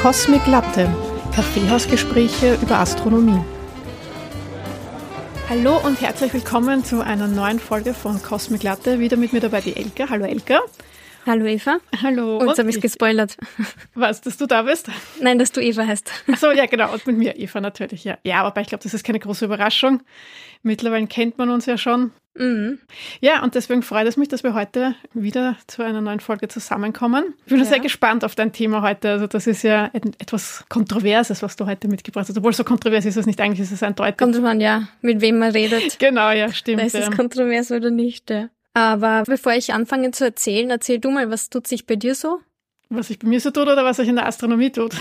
Cosmic Latte, Kaffeehausgespräche über Astronomie. Hallo und herzlich willkommen zu einer neuen Folge von Cosmic Latte. Wieder mit mir dabei die Elke. Hallo Elke. Hallo Eva. Hallo. Und jetzt habe ich gespoilert. Was, dass du da bist? Nein, dass du Eva heißt. Achso, ja, genau. Und mit mir Eva natürlich, ja. Ja, aber ich glaube, das ist keine große Überraschung. Mittlerweile kennt man uns ja schon. Mhm. Ja, und deswegen freut es mich, dass wir heute wieder zu einer neuen Folge zusammenkommen. Ich bin ja. sehr gespannt auf dein Thema heute. Also das ist ja etwas Kontroverses, was du heute mitgebracht hast. Obwohl so kontrovers ist es nicht, eigentlich ist es eindeutig. Kommt drauf an, ja, mit wem man redet. Genau, ja, stimmt. Da ist es kontrovers oder nicht, ja. Aber bevor ich anfange zu erzählen, erzähl du mal, was tut sich bei dir so? Was sich bei mir so tut oder was sich in der Astronomie tut?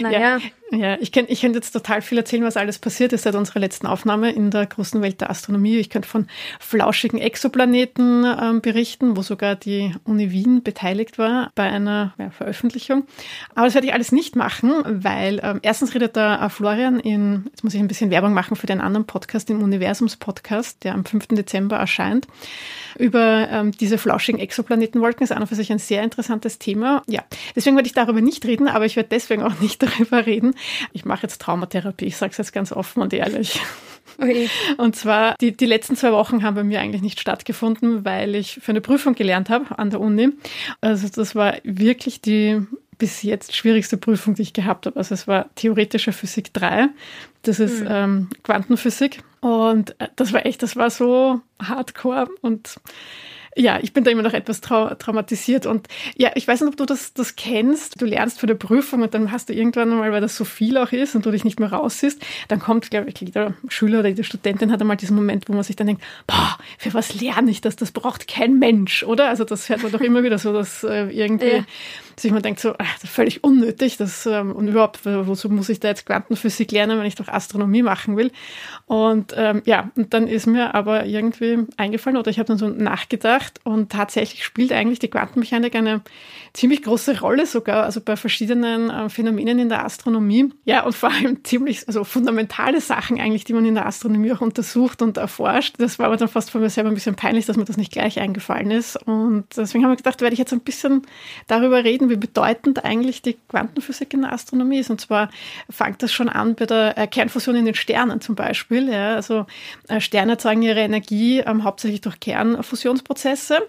Naja. Ja, ja ich könnte ich könnt jetzt total viel erzählen, was alles passiert ist seit unserer letzten Aufnahme in der großen Welt der Astronomie. Ich könnte von flauschigen Exoplaneten ähm, berichten, wo sogar die Uni Wien beteiligt war bei einer ja, Veröffentlichung. Aber das werde ich alles nicht machen, weil ähm, erstens redet da äh, Florian in, jetzt muss ich ein bisschen Werbung machen für den anderen Podcast, den Universums-Podcast, der am 5. Dezember erscheint, über ähm, diese flauschigen Exoplanetenwolken. Ist an und für sich ein sehr interessantes Thema. Ja, deswegen werde ich darüber nicht reden, aber ich werde deswegen auch nicht darüber reden. Ich mache jetzt Traumatherapie, ich sage es jetzt ganz offen und ehrlich. Okay. Und zwar, die, die letzten zwei Wochen haben bei mir eigentlich nicht stattgefunden, weil ich für eine Prüfung gelernt habe an der Uni. Also das war wirklich die bis jetzt schwierigste Prüfung, die ich gehabt habe. Also es war theoretische Physik 3. Das ist mhm. ähm, Quantenphysik. Und äh, das war echt, das war so hardcore und ja, ich bin da immer noch etwas trau traumatisiert. Und ja, ich weiß nicht, ob du das, das kennst. Du lernst für die Prüfung und dann hast du irgendwann einmal, weil das so viel auch ist und du dich nicht mehr raussiehst, dann kommt, glaube ich, jeder Schüler oder jede Studentin hat einmal diesen Moment, wo man sich dann denkt, boah, für was lerne ich das? Das braucht kein Mensch, oder? Also das hört man doch immer wieder so, dass äh, irgendwie ja. sich man denkt so, ach, das ist völlig unnötig. Das, ähm, und überhaupt, wozu muss ich da jetzt Quantenphysik lernen, wenn ich doch Astronomie machen will? Und ähm, ja, und dann ist mir aber irgendwie eingefallen oder ich habe dann so nachgedacht, gemacht und tatsächlich spielt eigentlich die Quantenmechanik eine ziemlich große Rolle sogar, also bei verschiedenen äh, Phänomenen in der Astronomie. Ja, und vor allem ziemlich, also fundamentale Sachen eigentlich, die man in der Astronomie auch untersucht und erforscht. Das war aber dann fast von mir selber ein bisschen peinlich, dass mir das nicht gleich eingefallen ist. Und deswegen haben wir gedacht, werde ich jetzt ein bisschen darüber reden, wie bedeutend eigentlich die Quantenphysik in der Astronomie ist. Und zwar fängt das schon an bei der äh, Kernfusion in den Sternen zum Beispiel. Ja, also äh, Sterne erzeugen ihre Energie ähm, hauptsächlich durch Kernfusionsprozesse Prozesse,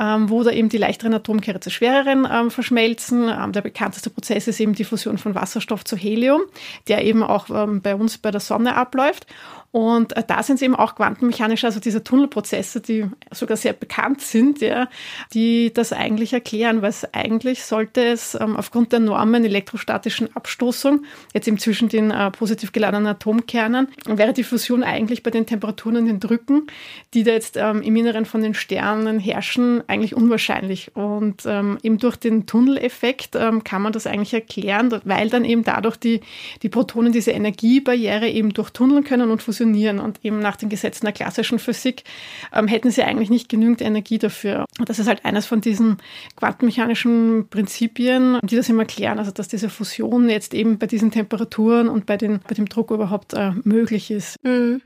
ähm, wo da eben die leichteren Atomkerne zu schwereren ähm, verschmelzen. Ähm, der bekannteste Prozess ist eben die Fusion von Wasserstoff zu Helium, der eben auch ähm, bei uns bei der Sonne abläuft. Und äh, da sind es eben auch quantenmechanisch, also diese Tunnelprozesse, die sogar sehr bekannt sind, ja, die das eigentlich erklären, weil es eigentlich sollte es ähm, aufgrund der enormen elektrostatischen Abstoßung, jetzt eben zwischen den äh, positiv geladenen Atomkernen, wäre die Fusion eigentlich bei den Temperaturen und den Drücken, die da jetzt ähm, im Inneren von den Sternen herrschen, eigentlich unwahrscheinlich. Und ähm, eben durch den Tunneleffekt ähm, kann man das eigentlich erklären, weil dann eben dadurch die, die Protonen diese Energiebarriere eben durchtunneln können und fusionieren funktionieren. Und eben nach den Gesetzen der klassischen Physik ähm, hätten sie eigentlich nicht genügend Energie dafür. Und das ist halt eines von diesen quantenmechanischen Prinzipien, die das immer erklären. Also dass diese Fusion jetzt eben bei diesen Temperaturen und bei, den, bei dem Druck überhaupt äh, möglich ist. Mhm.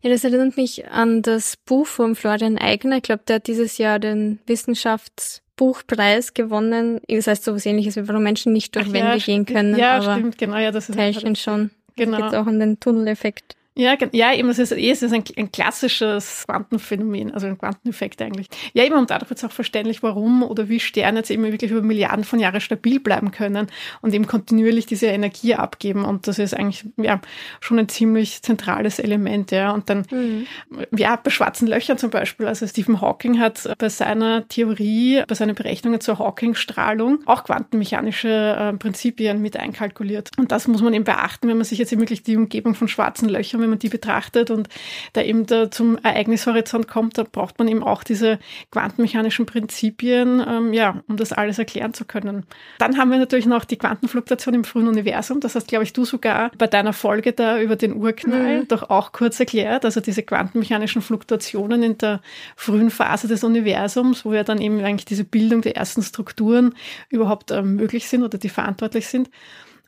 Ja, das erinnert mich an das Buch von Florian Eigner. Ich glaube, der hat dieses Jahr den Wissenschaftsbuchpreis gewonnen. Das heißt so was ähnliches wie warum Menschen nicht durch Wände ja, gehen können. Ja, aber stimmt, genau. Ja, das ist Teilchen schon. Genau. Da geht auch an den Tunneleffekt. Ja, ja, eben, es ist, eh, es ist ein, ein klassisches Quantenphänomen, also ein Quanteneffekt eigentlich. Ja, eben, und dadurch wird es auch verständlich, warum oder wie Sterne jetzt eben wirklich über Milliarden von Jahren stabil bleiben können und eben kontinuierlich diese Energie abgeben. Und das ist eigentlich, ja, schon ein ziemlich zentrales Element, ja. Und dann, mhm. ja, bei schwarzen Löchern zum Beispiel, also Stephen Hawking hat bei seiner Theorie, bei seinen Berechnungen zur Hawking-Strahlung auch quantenmechanische äh, Prinzipien mit einkalkuliert. Und das muss man eben beachten, wenn man sich jetzt eben wirklich die Umgebung von schwarzen Löchern wenn man die betrachtet und da eben da zum Ereignishorizont kommt, da braucht man eben auch diese quantenmechanischen Prinzipien, ähm, ja, um das alles erklären zu können. Dann haben wir natürlich noch die Quantenfluktuation im frühen Universum. Das hast, glaube ich, du sogar bei deiner Folge da über den Urknall mhm. doch auch kurz erklärt. Also diese quantenmechanischen Fluktuationen in der frühen Phase des Universums, wo ja dann eben eigentlich diese Bildung der ersten Strukturen überhaupt ähm, möglich sind oder die verantwortlich sind.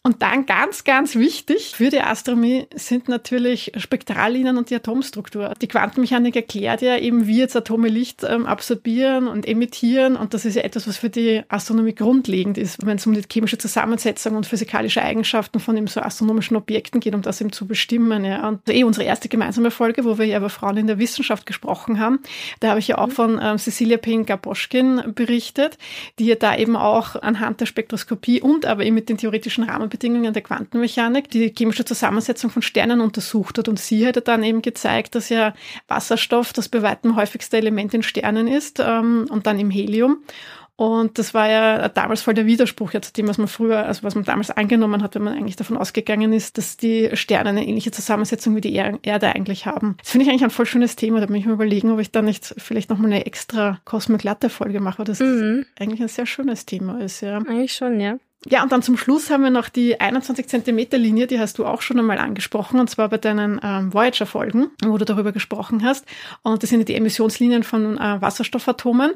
Und dann ganz, ganz wichtig für die Astronomie sind natürlich Spektrallinien und die Atomstruktur. Die Quantenmechanik erklärt ja eben, wie jetzt Atome Licht ähm, absorbieren und emittieren. Und das ist ja etwas, was für die Astronomie grundlegend ist, wenn es um die chemische Zusammensetzung und physikalische Eigenschaften von eben so astronomischen Objekten geht, um das eben zu bestimmen. Ja. Und eh unsere erste gemeinsame Folge, wo wir ja über Frauen in der Wissenschaft gesprochen haben, da habe ich ja auch mhm. von ähm, Cecilia Payne-Gaboschkin berichtet, die ja da eben auch anhand der Spektroskopie und aber eben mit den theoretischen Rahmenbedingungen der Quantenmechanik die chemische Zusammensetzung von Sternen untersucht hat. Und sie hätte dann eben gezeigt, dass ja Wasserstoff das bei weitem häufigste Element in Sternen ist ähm, und dann im Helium. Und das war ja damals voll der Widerspruch ja zu dem, was man früher, also was man damals angenommen hat, wenn man eigentlich davon ausgegangen ist, dass die Sterne eine ähnliche Zusammensetzung wie die Erde eigentlich haben. Das finde ich eigentlich ein voll schönes Thema. Da bin ich mir überlegen, ob ich da nicht vielleicht nochmal eine extra Cosmic Latte Folge mache, weil das mhm. eigentlich ein sehr schönes Thema ist, ja. Eigentlich schon, ja. Ja, und dann zum Schluss haben wir noch die 21 Zentimeter Linie, die hast du auch schon einmal angesprochen, und zwar bei deinen ähm, Voyager-Folgen, wo du darüber gesprochen hast. Und das sind die Emissionslinien von äh, Wasserstoffatomen.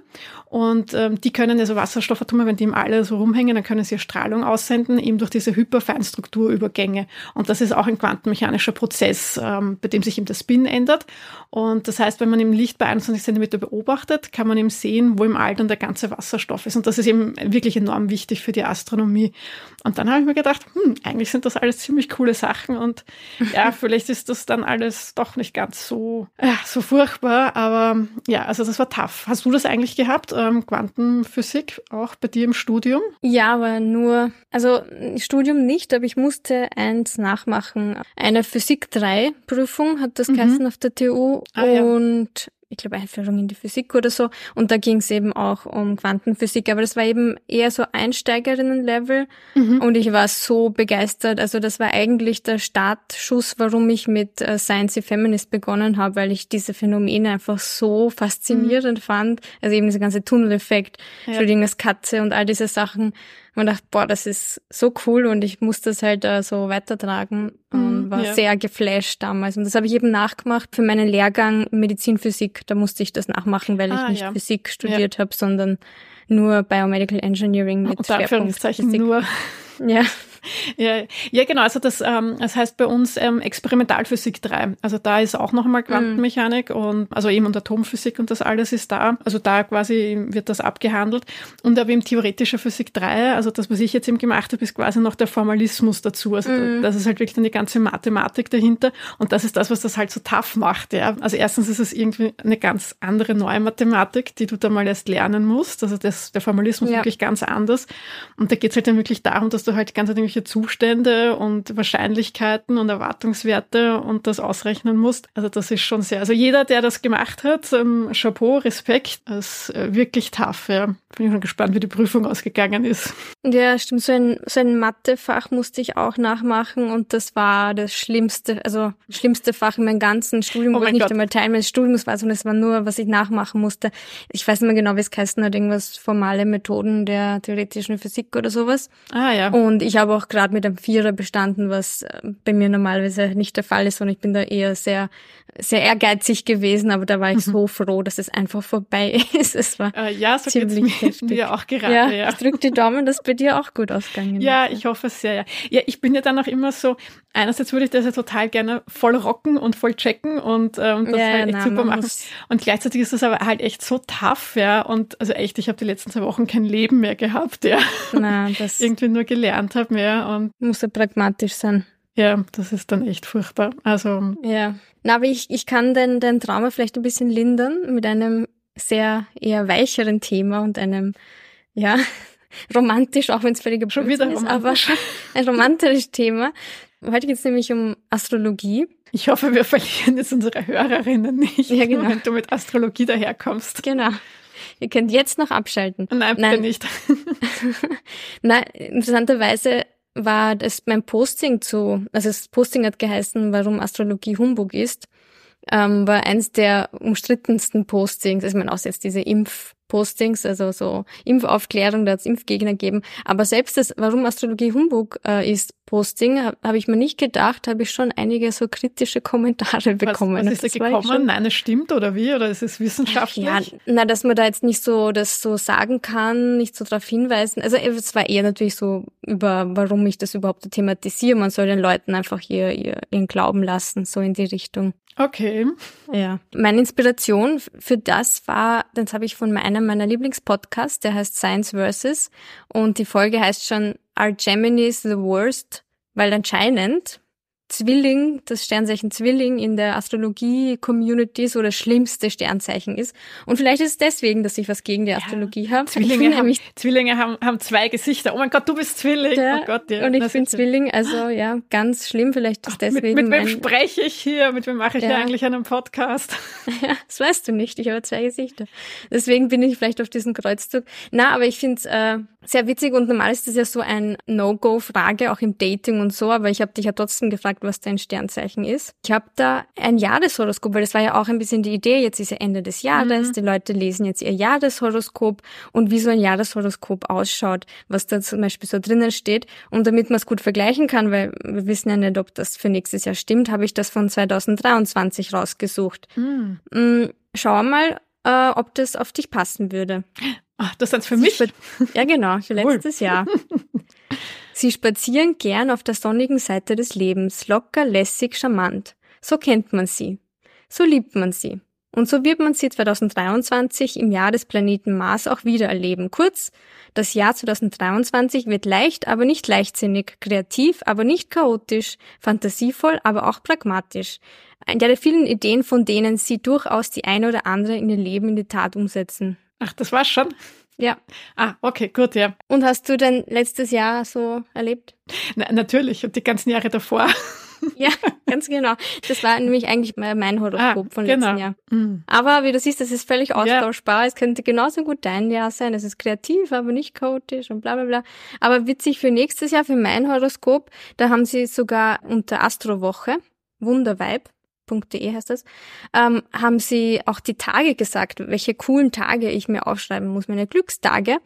Und ähm, die können, also Wasserstoffatome, wenn die im All so rumhängen, dann können sie Strahlung aussenden, eben durch diese Hyperfeinstrukturübergänge. Und das ist auch ein quantenmechanischer Prozess, ähm, bei dem sich eben der Spin ändert. Und das heißt, wenn man im Licht bei 21 Zentimeter beobachtet, kann man eben sehen, wo im All dann der ganze Wasserstoff ist. Und das ist eben wirklich enorm wichtig für die Astronomie Astronomie. Und dann habe ich mir gedacht, hm, eigentlich sind das alles ziemlich coole Sachen und ja, vielleicht ist das dann alles doch nicht ganz so, ja, so furchtbar, aber ja, also das war tough. Hast du das eigentlich gehabt, ähm, Quantenphysik, auch bei dir im Studium? Ja, aber nur, also Studium nicht, aber ich musste eins nachmachen. Eine Physik 3 Prüfung hat das mhm. geheißen auf der TU ah, und ja ich glaube, Einführung in die Physik oder so. Und da ging es eben auch um Quantenphysik. Aber das war eben eher so Einsteigerinnen-Level. Mhm. Und ich war so begeistert. Also das war eigentlich der Startschuss, warum ich mit äh, Science Feminist begonnen habe, weil ich diese Phänomene einfach so faszinierend mhm. fand. Also eben dieser ganze Tunneleffekt, ja. Schrödingers Katze und all diese Sachen man dachte, boah, das ist so cool und ich muss das halt äh, so weitertragen und mhm, war ja. sehr geflasht damals. Und das habe ich eben nachgemacht für meinen Lehrgang Medizinphysik. Da musste ich das nachmachen, weil ah, ich nicht ja. Physik studiert ja. habe, sondern nur Biomedical Engineering mit Schwerpunkt Physik. Nur. Ja. Ja, ja, genau. Also das, ähm, das heißt bei uns ähm, Experimentalphysik 3. Also da ist auch nochmal Quantenmechanik mhm. und also eben und Atomphysik und das alles ist da. Also da quasi wird das abgehandelt. Und aber eben theoretische Physik 3, also das, was ich jetzt eben gemacht habe, ist quasi noch der Formalismus dazu. Also mhm. das ist halt wirklich dann die ganze Mathematik dahinter. Und das ist das, was das halt so tough macht. Ja. Also erstens ist es irgendwie eine ganz andere neue Mathematik, die du da mal erst lernen musst. Also das, der Formalismus ja. wirklich ganz anders. Und da geht es halt dann wirklich darum, dass du halt ganz irgendwelche Zustände und Wahrscheinlichkeiten und Erwartungswerte und das ausrechnen musst. Also das ist schon sehr, also jeder, der das gemacht hat, ähm, Chapeau, Respekt, das ist äh, wirklich tough, ja. Bin ich schon gespannt, wie die Prüfung ausgegangen ist. Ja, stimmt. So ein, so ein Mathefach musste ich auch nachmachen und das war das schlimmste, also schlimmste Fach in meinem ganzen Studium, oh wo ich nicht Gott. einmal Teil meines Studiums war, sondern es war nur, was ich nachmachen musste. Ich weiß nicht mehr genau, wie es geheißen hat, irgendwas formale Methoden der theoretischen Physik oder sowas. Ah, ja. Und ich habe auch gerade mit einem Vierer bestanden, was äh, bei mir normalerweise nicht der Fall ist und ich bin da eher sehr, sehr ehrgeizig gewesen, aber da war ich mhm. so froh, dass es einfach vorbei ist. Es war äh, ja, so ziemlich heftig. mir auch gerade. Ja, ja. Ich drücke die Daumen, dass bei dir auch gut ausgegangen Ja, ist. ich hoffe es sehr. Ja. ja, ich bin ja dann auch immer so, einerseits würde ich das ja total gerne voll rocken und voll checken und ähm, das ja, halt echt na, super machen. Und gleichzeitig ist das aber halt echt so tough, ja. Und also echt, ich habe die letzten zwei Wochen kein Leben mehr gehabt, ja. Na, das irgendwie nur gelernt habe mehr. Und muss ja pragmatisch sein. Ja, das ist dann echt furchtbar. Also. Ja. Na, aber ich, ich kann den, den Trauma vielleicht ein bisschen lindern mit einem sehr eher weicheren Thema und einem, ja, romantisch, auch wenn es völlig Schon wieder ist, aber ein romantisches Thema. Heute geht es nämlich um Astrologie. Ich hoffe, wir verlieren jetzt unsere Hörerinnen nicht, ja, genau. wenn du mit Astrologie daherkommst. Genau. Ihr könnt jetzt noch abschalten. Nein, bitte Nein. nicht. Nein, interessanterweise war das mein Posting zu, also das Posting hat geheißen, warum Astrologie Humbug ist. Ähm, war eins der umstrittensten Postings. Also ich meine, auch jetzt diese Impf Postings, also so Impfaufklärung, da hat es Impfgegner gegeben. Aber selbst das, warum Astrologie Humbug äh, ist, Posting, habe hab ich mir nicht gedacht, habe ich schon einige so kritische Kommentare bekommen. Was, was ist da gekommen? Nein, es stimmt oder wie? Oder ist es wissenschaftlich? Ja, na, dass man da jetzt nicht so das so sagen kann, nicht so darauf hinweisen. Also es war eher natürlich so über, warum ich das überhaupt thematisiere. Man soll den Leuten einfach ihr, ihr, ihren Glauben lassen, so in die Richtung. Okay. Ja. Meine Inspiration für das war, das habe ich von einem meiner Lieblingspodcasts, der heißt Science Versus. Und die Folge heißt schon Are Geminis the Worst? Weil anscheinend Zwilling, das Sternzeichen Zwilling in der Astrologie-Community so das schlimmste Sternzeichen ist. Und vielleicht ist es deswegen, dass ich was gegen die Astrologie ja, habe. Zwillinge, haben, Zwillinge haben, haben zwei Gesichter. Oh mein Gott, du bist Zwilling. Ja, oh Gott, ja. Und ich finde Zwilling, also ja, ganz schlimm. Vielleicht ist Ach, deswegen. Mit, mit wem spreche ich hier? Mit wem mache ich ja. hier eigentlich einen Podcast? Ja, das weißt du nicht. Ich habe zwei Gesichter. Deswegen bin ich vielleicht auf diesem Kreuzzug. Na, aber ich finde es äh, sehr witzig und normal ist das ja so ein No-Go-Frage, auch im Dating und so. Aber ich habe dich ja trotzdem gefragt, was dein Sternzeichen ist. Ich habe da ein Jahreshoroskop, weil das war ja auch ein bisschen die Idee. Jetzt ist ja Ende des Jahres, mhm. die Leute lesen jetzt ihr Jahreshoroskop und wie so ein Jahreshoroskop ausschaut, was da zum Beispiel so drinnen steht. Und damit man es gut vergleichen kann, weil wir wissen ja nicht, ob das für nächstes Jahr stimmt, habe ich das von 2023 rausgesucht. Mhm. Schau mal, äh, ob das auf dich passen würde. Ach, das ist für mich? Ja, genau, für letztes cool. Jahr. Sie spazieren gern auf der sonnigen Seite des Lebens, locker, lässig, charmant. So kennt man sie. So liebt man sie. Und so wird man sie 2023 im Jahr des Planeten Mars auch wieder erleben. Kurz, das Jahr 2023 wird leicht, aber nicht leichtsinnig, kreativ, aber nicht chaotisch, fantasievoll, aber auch pragmatisch. Ein der vielen Ideen, von denen Sie durchaus die eine oder andere in Ihr Leben in die Tat umsetzen. Ach, das war's schon? Ja. Ah, okay, gut, ja. Und hast du denn letztes Jahr so erlebt? Na, natürlich, und die ganzen Jahre davor. ja, ganz genau. Das war nämlich eigentlich mein Horoskop ah, von letzten genau. Jahr. Mhm. Aber wie du siehst, das ist völlig austauschbar. Ja. Es könnte genauso gut dein Jahr sein. Es ist kreativ, aber nicht chaotisch und bla bla bla. Aber witzig für nächstes Jahr, für mein Horoskop, da haben sie sogar unter Astrowoche, Wunderweib, .de heißt das, ähm, haben sie auch die Tage gesagt, welche coolen Tage ich mir aufschreiben muss, meine Glückstage.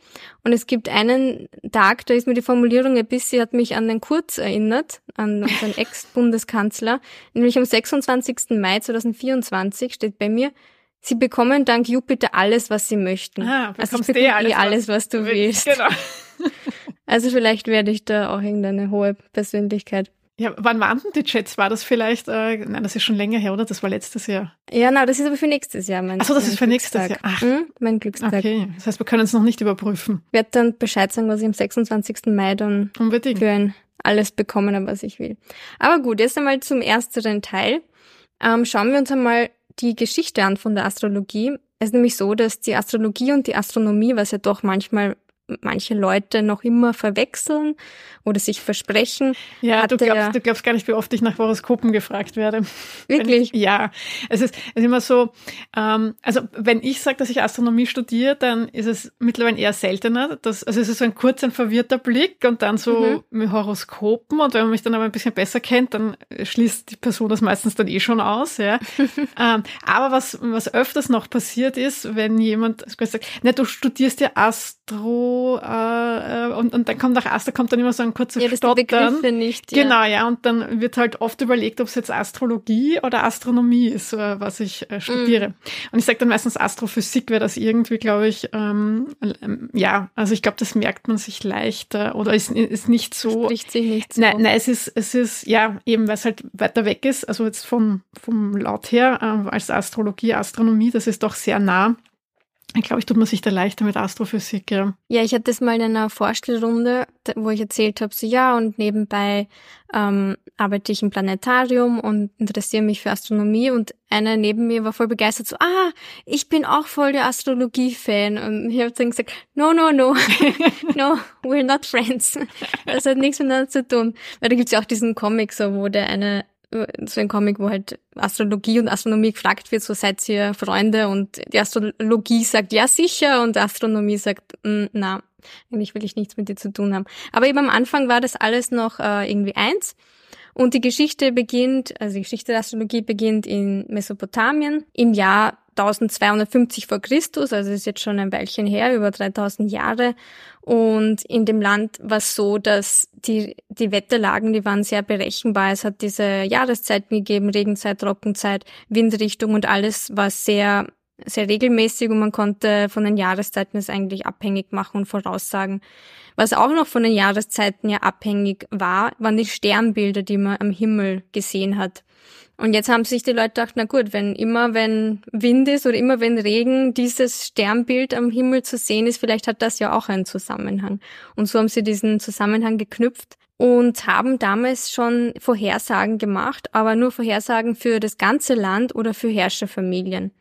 Und es gibt einen Tag, da ist mir die Formulierung ein bisschen, hat mich an den Kurz erinnert, an unseren Ex-Bundeskanzler, nämlich am 26. Mai 2024 steht bei mir, Sie bekommen dank Jupiter alles, was Sie möchten. Ah, also ich bekomme eh alles, alles, was, du willst. Genau. also vielleicht werde ich da auch irgendeine hohe Persönlichkeit. Ja, wann waren denn die Chats? War das vielleicht, äh, nein, das ist schon länger her, oder? Das war letztes Jahr. Ja, na, das ist aber für nächstes Jahr. Mein, Achso, das ist für nächstes Jahr. Ach. Hm, mein Glückstag. Okay, das heißt, wir können es noch nicht überprüfen. Ich werde dann Bescheid sagen, was ich am 26. Mai dann Unbedingt. für ein alles bekommen habe, was ich will. Aber gut, jetzt einmal zum ersteren Teil. Ähm, schauen wir uns einmal die Geschichte an von der Astrologie. Es ist nämlich so, dass die Astrologie und die Astronomie, was ja doch manchmal manche Leute noch immer verwechseln oder sich versprechen. Ja, du glaubst, du glaubst gar nicht, wie oft ich nach Horoskopen gefragt werde. Wirklich? Ich, ja, es ist, es ist immer so, ähm, also wenn ich sage, dass ich Astronomie studiere, dann ist es mittlerweile eher seltener. Dass, also es ist so ein kurz ein verwirrter Blick und dann so mhm. mit Horoskopen und wenn man mich dann aber ein bisschen besser kennt, dann schließt die Person das meistens dann eh schon aus. Ja. ähm, aber was, was öfters noch passiert ist, wenn jemand sagt, ne, du studierst ja Astro äh, äh, und, und dann kommt nach Aster kommt dann immer so ein kurzer ja, Stottern. nicht. Ja. Genau, ja. Und dann wird halt oft überlegt, ob es jetzt Astrologie oder Astronomie ist, äh, was ich äh, studiere. Mm. Und ich sage dann meistens Astrophysik, weil das irgendwie, glaube ich, ähm, ähm, ja, also ich glaube, das merkt man sich leichter oder ist, ist nicht so. Spricht sich nicht so. Nein, nein, es ist, es ist, ja, eben, weil es halt weiter weg ist, also jetzt vom, vom Laut her, äh, als Astrologie, Astronomie, das ist doch sehr nah. Ich glaube, ich tut man sich da leichter mit Astrophysik, ja. Ja, ich hatte das mal in einer Vorstellrunde, wo ich erzählt habe, so ja, und nebenbei ähm, arbeite ich im Planetarium und interessiere mich für Astronomie und einer neben mir war voll begeistert, so, ah, ich bin auch voll der Astrologie-Fan. Und ich habe dann gesagt, no, no, no, no, we're not friends. Das hat nichts miteinander zu tun. Weil da gibt's ja auch diesen Comic, so, wo der eine so ein Comic, wo halt Astrologie und Astronomie gefragt wird, so seid ihr Freunde? Und die Astrologie sagt ja sicher. Und Astronomie sagt mm, na, eigentlich will ich nichts mit dir zu tun haben. Aber eben am Anfang war das alles noch äh, irgendwie eins Und die Geschichte beginnt, also die Geschichte der Astrologie beginnt in Mesopotamien im Jahr 1250 vor Christus, also ist jetzt schon ein Weilchen her, über 3000 Jahre. Und in dem Land war es so, dass die, die Wetterlagen, die waren sehr berechenbar. Es hat diese Jahreszeiten gegeben, Regenzeit, Trockenzeit, Windrichtung und alles war sehr, sehr regelmäßig und man konnte von den Jahreszeiten es eigentlich abhängig machen und voraussagen. Was auch noch von den Jahreszeiten ja abhängig war, waren die Sternbilder, die man am Himmel gesehen hat. Und jetzt haben sich die Leute gedacht, na gut, wenn immer wenn Wind ist oder immer wenn Regen dieses Sternbild am Himmel zu sehen ist, vielleicht hat das ja auch einen Zusammenhang. Und so haben sie diesen Zusammenhang geknüpft und haben damals schon Vorhersagen gemacht, aber nur Vorhersagen für das ganze Land oder für Herrscherfamilien.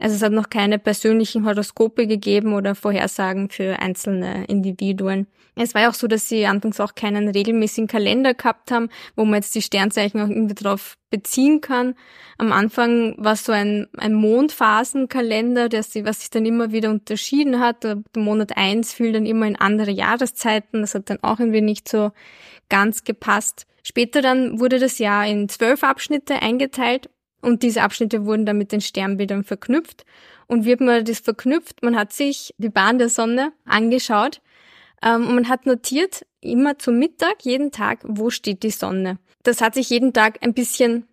Also es hat noch keine persönlichen Horoskope gegeben oder Vorhersagen für einzelne Individuen. Es war ja auch so, dass sie anfangs auch keinen regelmäßigen Kalender gehabt haben, wo man jetzt die Sternzeichen auch irgendwie drauf beziehen kann. Am Anfang war es so ein, ein Mondphasenkalender, der sie, was sich dann immer wieder unterschieden hat. Der Monat eins fiel dann immer in andere Jahreszeiten. Das hat dann auch irgendwie nicht so ganz gepasst. Später dann wurde das Jahr in zwölf Abschnitte eingeteilt und diese Abschnitte wurden dann mit den Sternbildern verknüpft. Und hat man das verknüpft? Man hat sich die Bahn der Sonne angeschaut ähm, und man hat notiert, immer zum Mittag, jeden Tag, wo steht die Sonne. Das hat sich jeden Tag ein bisschen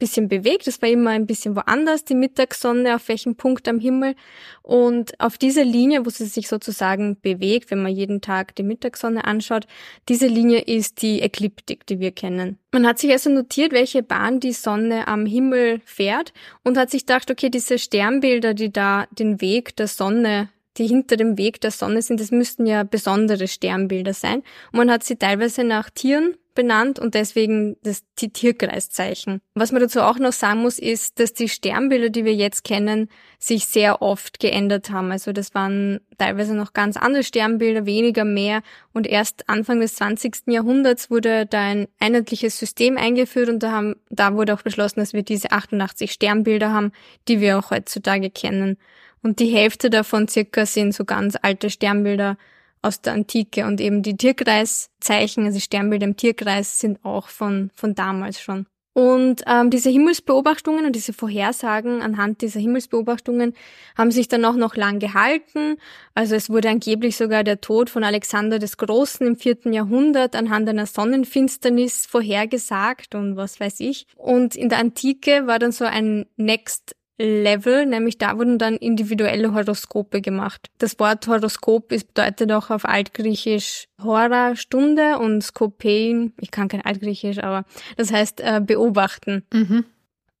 bisschen bewegt. Es war immer ein bisschen woanders, die Mittagssonne, auf welchem Punkt am Himmel. Und auf dieser Linie, wo sie sich sozusagen bewegt, wenn man jeden Tag die Mittagssonne anschaut, diese Linie ist die Ekliptik, die wir kennen. Man hat sich also notiert, welche Bahn die Sonne am Himmel fährt und hat sich gedacht, okay, diese Sternbilder, die da den Weg der Sonne die hinter dem Weg der Sonne sind, das müssten ja besondere Sternbilder sein. Und man hat sie teilweise nach Tieren benannt und deswegen das Tierkreiszeichen. Was man dazu auch noch sagen muss, ist, dass die Sternbilder, die wir jetzt kennen, sich sehr oft geändert haben. Also das waren teilweise noch ganz andere Sternbilder, weniger mehr. Und erst Anfang des 20. Jahrhunderts wurde da ein einheitliches System eingeführt und da, haben, da wurde auch beschlossen, dass wir diese 88 Sternbilder haben, die wir auch heutzutage kennen. Und die Hälfte davon circa sind so ganz alte Sternbilder aus der Antike und eben die Tierkreiszeichen, also Sternbilder im Tierkreis, sind auch von, von damals schon. Und ähm, diese Himmelsbeobachtungen und diese Vorhersagen anhand dieser Himmelsbeobachtungen haben sich dann auch noch lang gehalten. Also es wurde angeblich sogar der Tod von Alexander des Großen im vierten Jahrhundert anhand einer Sonnenfinsternis vorhergesagt und was weiß ich. Und in der Antike war dann so ein Next Level, nämlich da wurden dann individuelle Horoskope gemacht. Das Wort Horoskop ist, bedeutet auch auf Altgriechisch Hora, Stunde und Skopein, ich kann kein Altgriechisch, aber das heißt äh, beobachten. Mhm.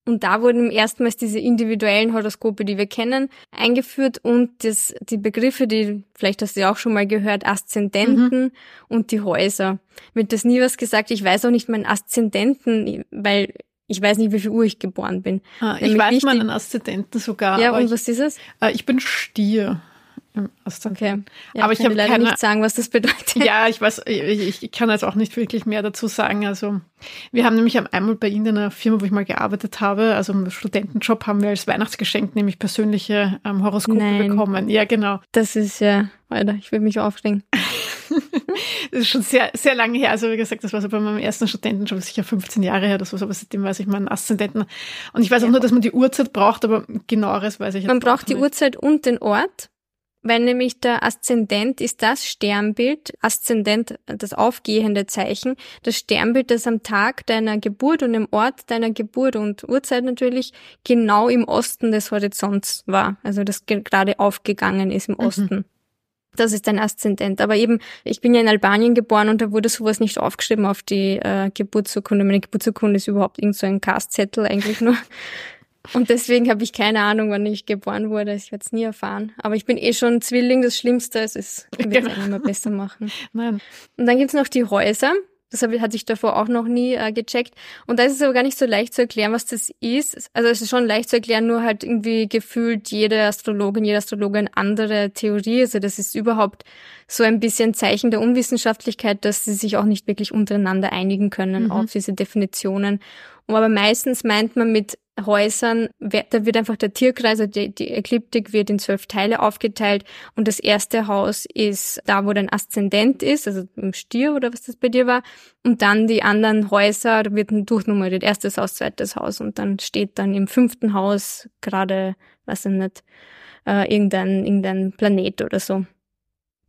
Und da wurden erstmals diese individuellen Horoskope, die wir kennen, eingeführt und das, die Begriffe, die, vielleicht hast du ja auch schon mal gehört, Aszendenten mhm. und die Häuser. Wird das nie was gesagt? Ich weiß auch nicht meinen Aszendenten, weil ich weiß nicht, wie viel Uhr ich geboren bin. Ah, ich weiß wichtig, meinen Aszendenten sogar. Ja, und was ist es? Äh, ich bin Stier. Okay. Ja, aber ich habe leider keine, nicht sagen, was das bedeutet. Ja, ich weiß, ich, ich kann jetzt auch nicht wirklich mehr dazu sagen. Also wir haben nämlich einmal bei Ihnen in einer Firma, wo ich mal gearbeitet habe, also im Studentenjob, haben wir als Weihnachtsgeschenk nämlich persönliche ähm, Horoskope Nein. bekommen. Ja, genau. Das ist ja, Alter, ich will mich aufregen. das ist schon sehr, sehr lange her. Also wie gesagt, das war so bei meinem ersten Studentenjob, sicher 15 Jahre her, das war so, aber seitdem weiß ich meinen Aszendenten. Und ich weiß auch ja. nur, dass man die Uhrzeit braucht, aber genaueres weiß ich jetzt Man braucht die nicht. Uhrzeit und den Ort, weil nämlich der Aszendent ist das Sternbild, Aszendent, das aufgehende Zeichen, das Sternbild, das am Tag deiner Geburt und im Ort deiner Geburt und Uhrzeit natürlich genau im Osten des Horizonts war. Also das gerade aufgegangen ist im mhm. Osten. Mhm. Das ist ein Aszendent. Aber eben, ich bin ja in Albanien geboren und da wurde sowas nicht aufgeschrieben auf die äh, Geburtsurkunde. Meine Geburtsurkunde ist überhaupt irgend so ein Castzettel eigentlich nur. Und deswegen habe ich keine Ahnung, wann ich geboren wurde. Ich werde es nie erfahren. Aber ich bin eh schon Zwilling, das Schlimmste. Es ist, wird es genau. immer besser machen. Nein. Und dann gibt's noch die Häuser. Das hatte ich davor auch noch nie äh, gecheckt. Und da ist es aber gar nicht so leicht zu erklären, was das ist. Also es ist schon leicht zu erklären, nur halt irgendwie gefühlt jede Astrologin, jeder Astrologe eine andere Theorie. Also das ist überhaupt so ein bisschen Zeichen der Unwissenschaftlichkeit, dass sie sich auch nicht wirklich untereinander einigen können mhm. auf diese Definitionen. Aber meistens meint man mit Häusern, da wird einfach der Tierkreis, also die, die Ekliptik wird in zwölf Teile aufgeteilt und das erste Haus ist da, wo dein Aszendent ist, also im Stier oder was das bei dir war und dann die anderen Häuser, da wird durchnummeriert, erstes Haus, zweites Haus und dann steht dann im fünften Haus gerade, weiß ich nicht, äh, irgendein, irgendein Planet oder so.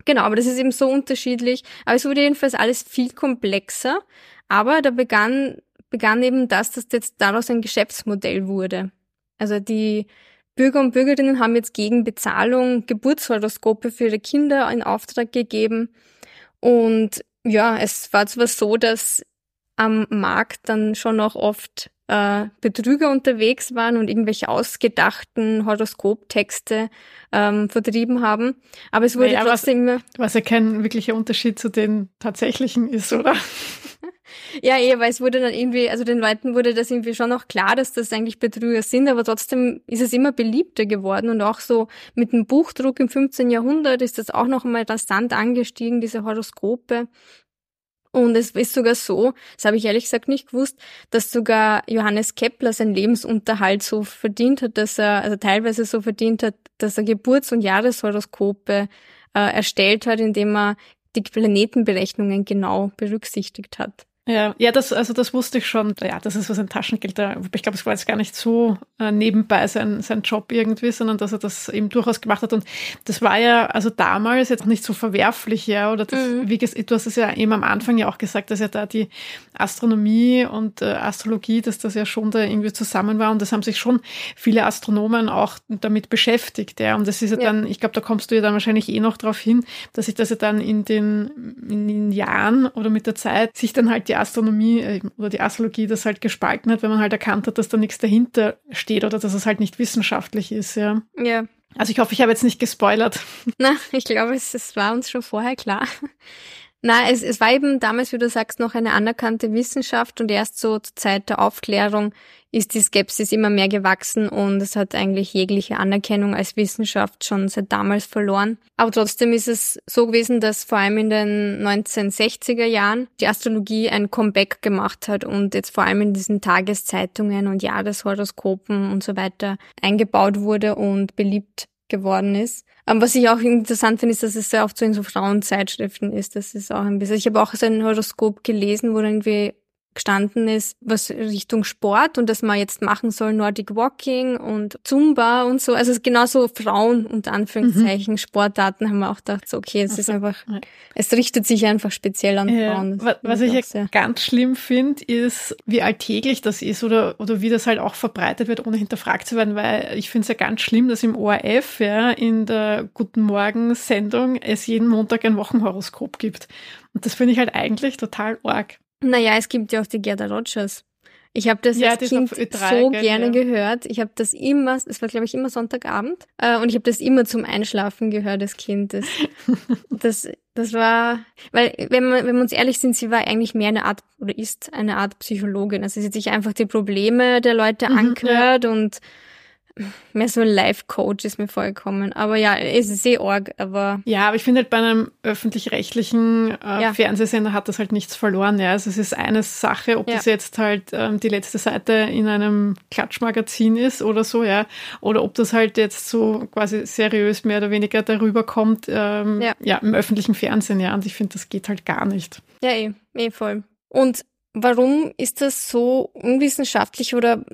Genau, aber das ist eben so unterschiedlich. Aber es wurde jedenfalls alles viel komplexer. Aber da begann begann eben das, dass jetzt daraus ein Geschäftsmodell wurde. Also die Bürger und Bürgerinnen haben jetzt gegen Bezahlung Geburtshoroskope für ihre Kinder in Auftrag gegeben. Und ja, es war zwar so, dass am Markt dann schon auch oft äh, Betrüger unterwegs waren und irgendwelche ausgedachten Horoskoptexte ähm, vertrieben haben. Aber es wurde naja, trotzdem was. Was ja kein wirklicher Unterschied zu den tatsächlichen ist, oder? Ja, eh, weil es wurde dann irgendwie, also den Leuten wurde das irgendwie schon auch klar, dass das eigentlich Betrüger sind, aber trotzdem ist es immer beliebter geworden und auch so mit dem Buchdruck im 15. Jahrhundert ist das auch noch einmal rasant angestiegen, diese Horoskope. Und es ist sogar so, das habe ich ehrlich gesagt nicht gewusst, dass sogar Johannes Kepler seinen Lebensunterhalt so verdient hat, dass er, also teilweise so verdient hat, dass er Geburts- und Jahreshoroskope äh, erstellt hat, indem er die Planetenberechnungen genau berücksichtigt hat. Ja, ja, das, also das wusste ich schon. Ja, das ist was ein Taschengeld. Ich glaube, es war jetzt gar nicht so äh, nebenbei sein, sein Job irgendwie, sondern dass er das eben durchaus gemacht hat. Und das war ja, also damals jetzt nicht so verwerflich, ja, oder das, mhm. wie du hast es ja eben am Anfang ja auch gesagt, dass ja da die Astronomie und äh, Astrologie, dass das ja schon da irgendwie zusammen war. Und das haben sich schon viele Astronomen auch damit beschäftigt, ja. Und das ist ja, ja. dann, ich glaube, da kommst du ja dann wahrscheinlich eh noch drauf hin, dass sich das ja dann in den, in den Jahren oder mit der Zeit sich dann halt die Astronomie äh, oder die Astrologie das halt gespalten hat, wenn man halt erkannt hat, dass da nichts dahinter steht oder dass es halt nicht wissenschaftlich ist, ja. Ja. Also ich hoffe, ich habe jetzt nicht gespoilert. Na, ich glaube, es, es war uns schon vorher klar. Na, es, es war eben damals, wie du sagst, noch eine anerkannte Wissenschaft und erst so zur Zeit der Aufklärung ist die Skepsis immer mehr gewachsen und es hat eigentlich jegliche Anerkennung als Wissenschaft schon seit damals verloren. Aber trotzdem ist es so gewesen, dass vor allem in den 1960er Jahren die Astrologie ein Comeback gemacht hat und jetzt vor allem in diesen Tageszeitungen und Jahreshoroskopen und so weiter eingebaut wurde und beliebt geworden ist. Um, was ich auch interessant finde, ist, dass es sehr oft so in so Frauenzeitschriften ist. Das ist auch ein bisschen. Ich habe auch so ein Horoskop gelesen, wo irgendwie gestanden ist, was Richtung Sport und dass man jetzt machen soll Nordic Walking und Zumba und so. Also genauso Frauen unter Anführungszeichen mhm. Sportarten haben wir auch gedacht, so, okay, es also, ist einfach, ja. es richtet sich einfach speziell an ja. Frauen. Das was ich ja ganz schlimm finde, ist, wie alltäglich das ist oder, oder wie das halt auch verbreitet wird, ohne hinterfragt zu werden, weil ich finde es ja ganz schlimm, dass im ORF ja, in der Guten Morgen Sendung es jeden Montag ein Wochenhoroskop gibt. Und das finde ich halt eigentlich total arg. Naja, es gibt ja auch die Gerda Rogers. Ich habe das ja, als Kind so gerne ja. gehört. Ich habe das immer, es war glaube ich immer Sonntagabend, äh, und ich habe das immer zum Einschlafen gehört als Kind. Das, das, das war, weil wenn man, wenn wir uns ehrlich sind, sie war eigentlich mehr eine Art oder ist eine Art Psychologin. Also sie hat sich einfach die Probleme der Leute mhm, angehört ja. und mehr so ein Life-Coach ist mir vollkommen. Aber ja, es ist eh arg, aber. Ja, aber ich finde halt bei einem öffentlich-rechtlichen äh, ja. Fernsehsender hat das halt nichts verloren. Ja, also es ist eine Sache, ob ja. das jetzt halt ähm, die letzte Seite in einem Klatschmagazin ist oder so, ja, oder ob das halt jetzt so quasi seriös mehr oder weniger darüber kommt, ähm, ja. ja, im öffentlichen Fernsehen, ja. Und ich finde, das geht halt gar nicht. Ja, eh, eh voll. Und Warum ist das so unwissenschaftlich oder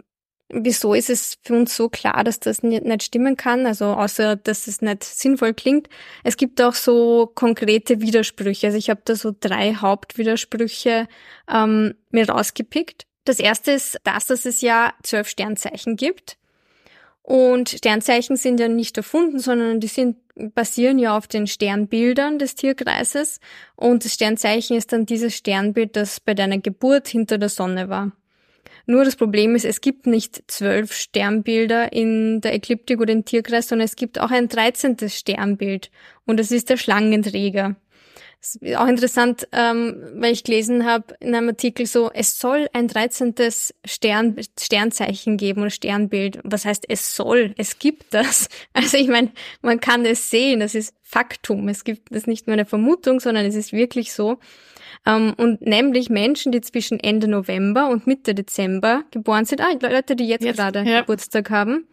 wieso ist es für uns so klar, dass das nicht, stimmen kann, also außer dass es nicht sinnvoll klingt. Es gibt auch so konkrete Widersprüche. Also ich habe da so drei Hauptwidersprüche ähm, mir rausgepickt. Das erste ist das, dass es ja zwölf Sternzeichen gibt. Und Sternzeichen sind ja nicht erfunden, sondern die sind, basieren ja auf den Sternbildern des Tierkreises. Und das Sternzeichen ist dann dieses Sternbild, das bei deiner Geburt hinter der Sonne war. Nur das Problem ist, es gibt nicht zwölf Sternbilder in der Ekliptik oder im Tierkreis, sondern es gibt auch ein dreizehntes Sternbild und das ist der Schlangenträger. Das ist auch interessant, ähm, weil ich gelesen habe in einem Artikel so, es soll ein dreizehntes Stern, Sternzeichen geben oder Sternbild. Was heißt es soll? Es gibt das. Also ich meine, man kann es sehen, das ist Faktum. Es gibt das nicht nur eine Vermutung, sondern es ist wirklich so. Ähm, und nämlich Menschen, die zwischen Ende November und Mitte Dezember geboren sind, ah, Leute, die jetzt, jetzt gerade ja. Geburtstag haben,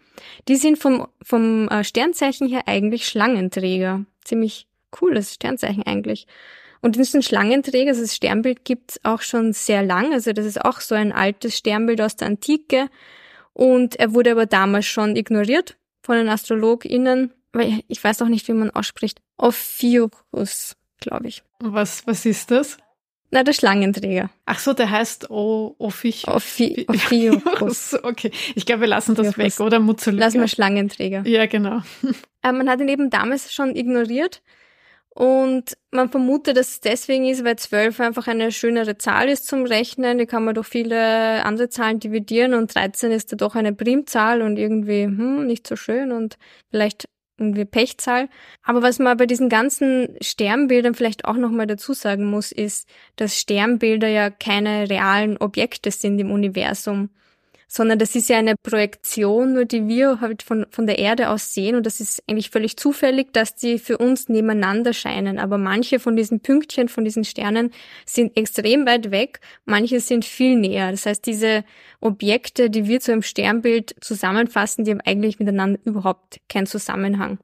die sind vom, vom äh, Sternzeichen her eigentlich Schlangenträger. Ziemlich cooles Sternzeichen eigentlich. Und diesen Schlangenträger, also das Sternbild gibt's auch schon sehr lang. Also das ist auch so ein altes Sternbild aus der Antike. Und er wurde aber damals schon ignoriert von den AstrologInnen. Weil ich weiß auch nicht, wie man ausspricht. Ophiuchus, glaube ich. Was, was ist das? Na, der Schlangenträger. Ach so, der heißt o Ophich. Ophi Ophiuchus. okay, ich glaube, wir lassen das Ophiuchus. weg, oder? Muzzolika. Lassen wir Schlangenträger. Ja, genau. Äh, man hat ihn eben damals schon ignoriert. Und man vermutet, dass es deswegen ist, weil 12 einfach eine schönere Zahl ist zum Rechnen. Die kann man durch viele andere Zahlen dividieren und 13 ist da doch eine Primzahl und irgendwie hm, nicht so schön und vielleicht irgendwie Pechzahl. Aber was man bei diesen ganzen Sternbildern vielleicht auch nochmal dazu sagen muss, ist, dass Sternbilder ja keine realen Objekte sind im Universum sondern das ist ja eine Projektion, nur die wir halt von, von der Erde aus sehen und das ist eigentlich völlig zufällig, dass die für uns nebeneinander scheinen. Aber manche von diesen Pünktchen, von diesen Sternen sind extrem weit weg, manche sind viel näher. Das heißt, diese Objekte, die wir zu einem Sternbild zusammenfassen, die haben eigentlich miteinander überhaupt keinen Zusammenhang.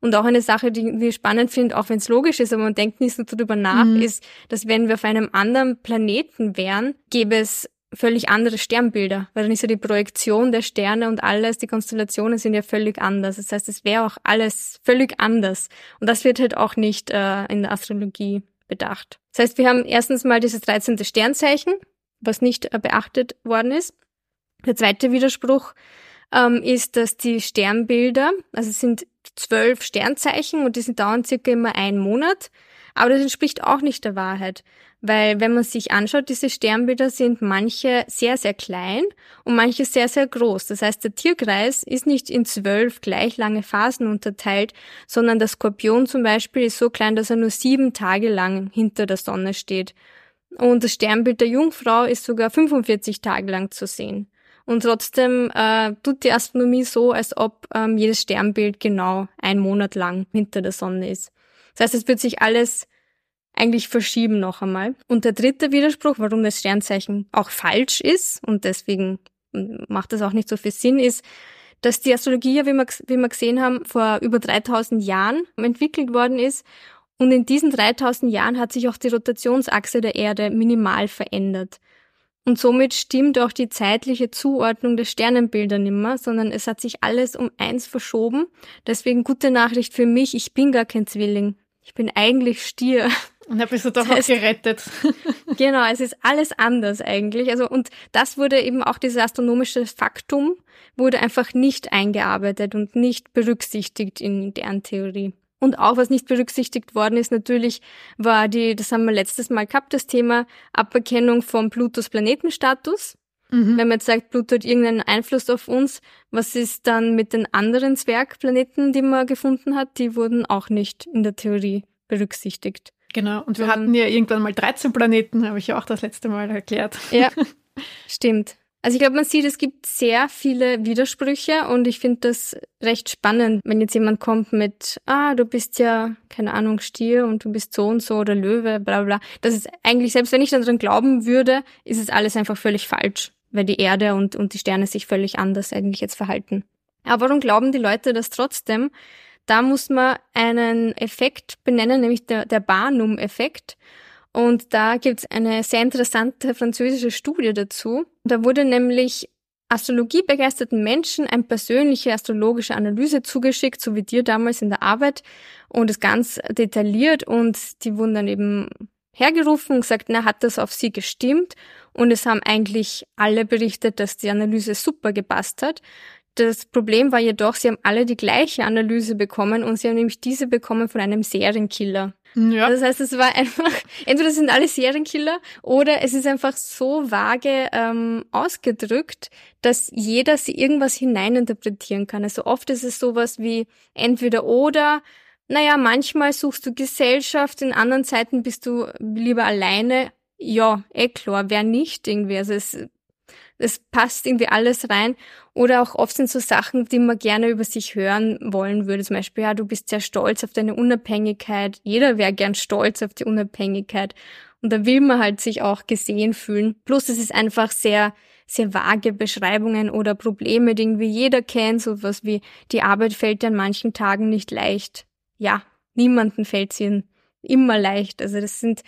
Und auch eine Sache, die ich spannend finde, auch wenn es logisch ist, aber man denkt nicht so darüber nach, mhm. ist, dass wenn wir auf einem anderen Planeten wären, gäbe es völlig andere Sternbilder, weil dann ist ja die Projektion der Sterne und alles, die Konstellationen sind ja völlig anders. Das heißt, es wäre auch alles völlig anders. Und das wird halt auch nicht äh, in der Astrologie bedacht. Das heißt, wir haben erstens mal dieses 13. Sternzeichen, was nicht äh, beachtet worden ist. Der zweite Widerspruch ähm, ist, dass die Sternbilder, also es sind zwölf Sternzeichen und die sind dauern circa immer einen Monat, aber das entspricht auch nicht der Wahrheit. Weil wenn man sich anschaut, diese Sternbilder sind manche sehr, sehr klein und manche sehr, sehr groß. Das heißt, der Tierkreis ist nicht in zwölf gleich lange Phasen unterteilt, sondern der Skorpion zum Beispiel ist so klein, dass er nur sieben Tage lang hinter der Sonne steht. Und das Sternbild der Jungfrau ist sogar 45 Tage lang zu sehen. Und trotzdem äh, tut die Astronomie so, als ob ähm, jedes Sternbild genau ein Monat lang hinter der Sonne ist. Das heißt, es wird sich alles eigentlich verschieben noch einmal. Und der dritte Widerspruch, warum das Sternzeichen auch falsch ist und deswegen macht das auch nicht so viel Sinn, ist, dass die Astrologie ja, wie wir, wie wir gesehen haben, vor über 3000 Jahren entwickelt worden ist. Und in diesen 3000 Jahren hat sich auch die Rotationsachse der Erde minimal verändert. Und somit stimmt auch die zeitliche Zuordnung der Sternenbilder nimmer, sondern es hat sich alles um eins verschoben. Deswegen gute Nachricht für mich, ich bin gar kein Zwilling. Ich bin eigentlich Stier. Und da bist du doch das heißt, gerettet. genau, es ist alles anders eigentlich. Also, und das wurde eben auch dieses astronomische Faktum wurde einfach nicht eingearbeitet und nicht berücksichtigt in deren Theorie. Und auch was nicht berücksichtigt worden ist, natürlich war die, das haben wir letztes Mal gehabt, das Thema Aberkennung von Plutos Planetenstatus. Mhm. Wenn man jetzt sagt, Pluto hat irgendeinen Einfluss auf uns, was ist dann mit den anderen Zwergplaneten, die man gefunden hat? Die wurden auch nicht in der Theorie berücksichtigt. Genau, und wir um, hatten ja irgendwann mal 13 Planeten, habe ich ja auch das letzte Mal erklärt. Ja, stimmt. Also ich glaube, man sieht, es gibt sehr viele Widersprüche und ich finde das recht spannend, wenn jetzt jemand kommt mit, ah, du bist ja, keine Ahnung, Stier und du bist so und so oder Löwe, bla bla. Das ist eigentlich, selbst wenn ich daran glauben würde, ist es alles einfach völlig falsch weil die Erde und, und die Sterne sich völlig anders eigentlich jetzt verhalten. Aber warum glauben die Leute das trotzdem? Da muss man einen Effekt benennen, nämlich der, der Barnum-Effekt. Und da gibt's eine sehr interessante französische Studie dazu. Da wurde nämlich astrologiebegeisterten Menschen eine persönliche astrologische Analyse zugeschickt, so wie dir damals in der Arbeit, und es ganz detailliert und die wurden dann eben hergerufen und gesagt, na, hat das auf sie gestimmt? Und es haben eigentlich alle berichtet, dass die Analyse super gepasst hat. Das Problem war jedoch, sie haben alle die gleiche Analyse bekommen und sie haben nämlich diese bekommen von einem Serienkiller. Ja. Das heißt, es war einfach, entweder sind alle Serienkiller oder es ist einfach so vage ähm, ausgedrückt, dass jeder sie irgendwas hineininterpretieren kann. Also oft ist es sowas wie entweder oder, naja, manchmal suchst du Gesellschaft, in anderen Zeiten bist du lieber alleine. Ja, eh klar, wer nicht irgendwie. Also es es passt irgendwie alles rein. Oder auch oft sind so Sachen, die man gerne über sich hören wollen würde. Zum Beispiel, ja, du bist sehr stolz auf deine Unabhängigkeit. Jeder wäre gern stolz auf die Unabhängigkeit. Und da will man halt sich auch gesehen fühlen. Plus es ist einfach sehr, sehr vage Beschreibungen oder Probleme, die irgendwie jeder kennt. So was wie, die Arbeit fällt dir an manchen Tagen nicht leicht. Ja, niemanden fällt sie immer leicht. Also das sind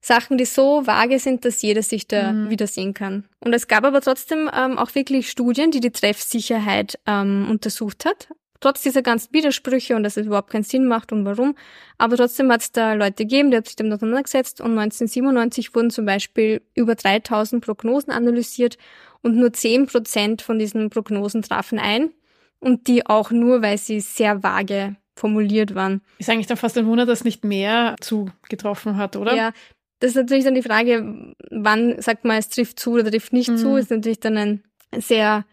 Sachen, die so vage sind, dass jeder sich da mhm. wiedersehen kann. Und es gab aber trotzdem ähm, auch wirklich Studien, die die Treffsicherheit ähm, untersucht hat. Trotz dieser ganzen Widersprüche und dass es überhaupt keinen Sinn macht und warum. Aber trotzdem hat es da Leute gegeben, die haben sich damit auseinandergesetzt und 1997 wurden zum Beispiel über 3000 Prognosen analysiert und nur 10 Prozent von diesen Prognosen trafen ein und die auch nur, weil sie sehr vage formuliert waren. Ist eigentlich dann fast ein Wunder, dass nicht mehr zugetroffen hat, oder? Ja, das ist natürlich dann die Frage, wann sagt man, es trifft zu oder trifft nicht mhm. zu, ist natürlich dann ein sehr,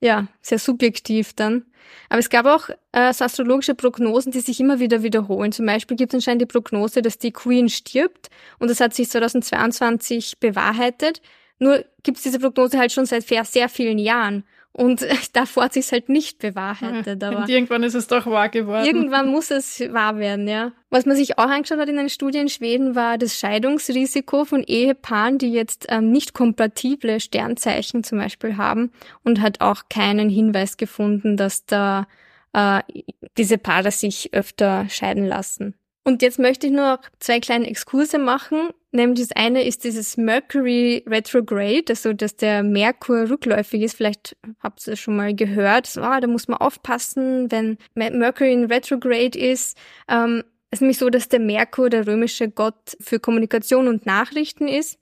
ja, sehr subjektiv dann. Aber es gab auch äh, so astrologische Prognosen, die sich immer wieder wiederholen. Zum Beispiel gibt es anscheinend die Prognose, dass die Queen stirbt und das hat sich 2022 bewahrheitet. Nur gibt es diese Prognose halt schon seit sehr vielen Jahren. Und davor hat sich halt nicht bewahrheitet. Aber und irgendwann ist es doch wahr geworden. Irgendwann muss es wahr werden, ja. Was man sich auch angeschaut hat in einer Studie in Schweden war das Scheidungsrisiko von Ehepaaren, die jetzt ähm, nicht kompatible Sternzeichen zum Beispiel haben und hat auch keinen Hinweis gefunden, dass da äh, diese Paare sich öfter scheiden lassen. Und jetzt möchte ich noch zwei kleine Exkurse machen. Nämlich das eine ist dieses Mercury Retrograde, also dass der Merkur rückläufig ist. Vielleicht habt ihr es schon mal gehört. So, ah, da muss man aufpassen, wenn Mercury in Retrograde ist. Ähm, es ist nämlich so, dass der Merkur der römische Gott für Kommunikation und Nachrichten ist.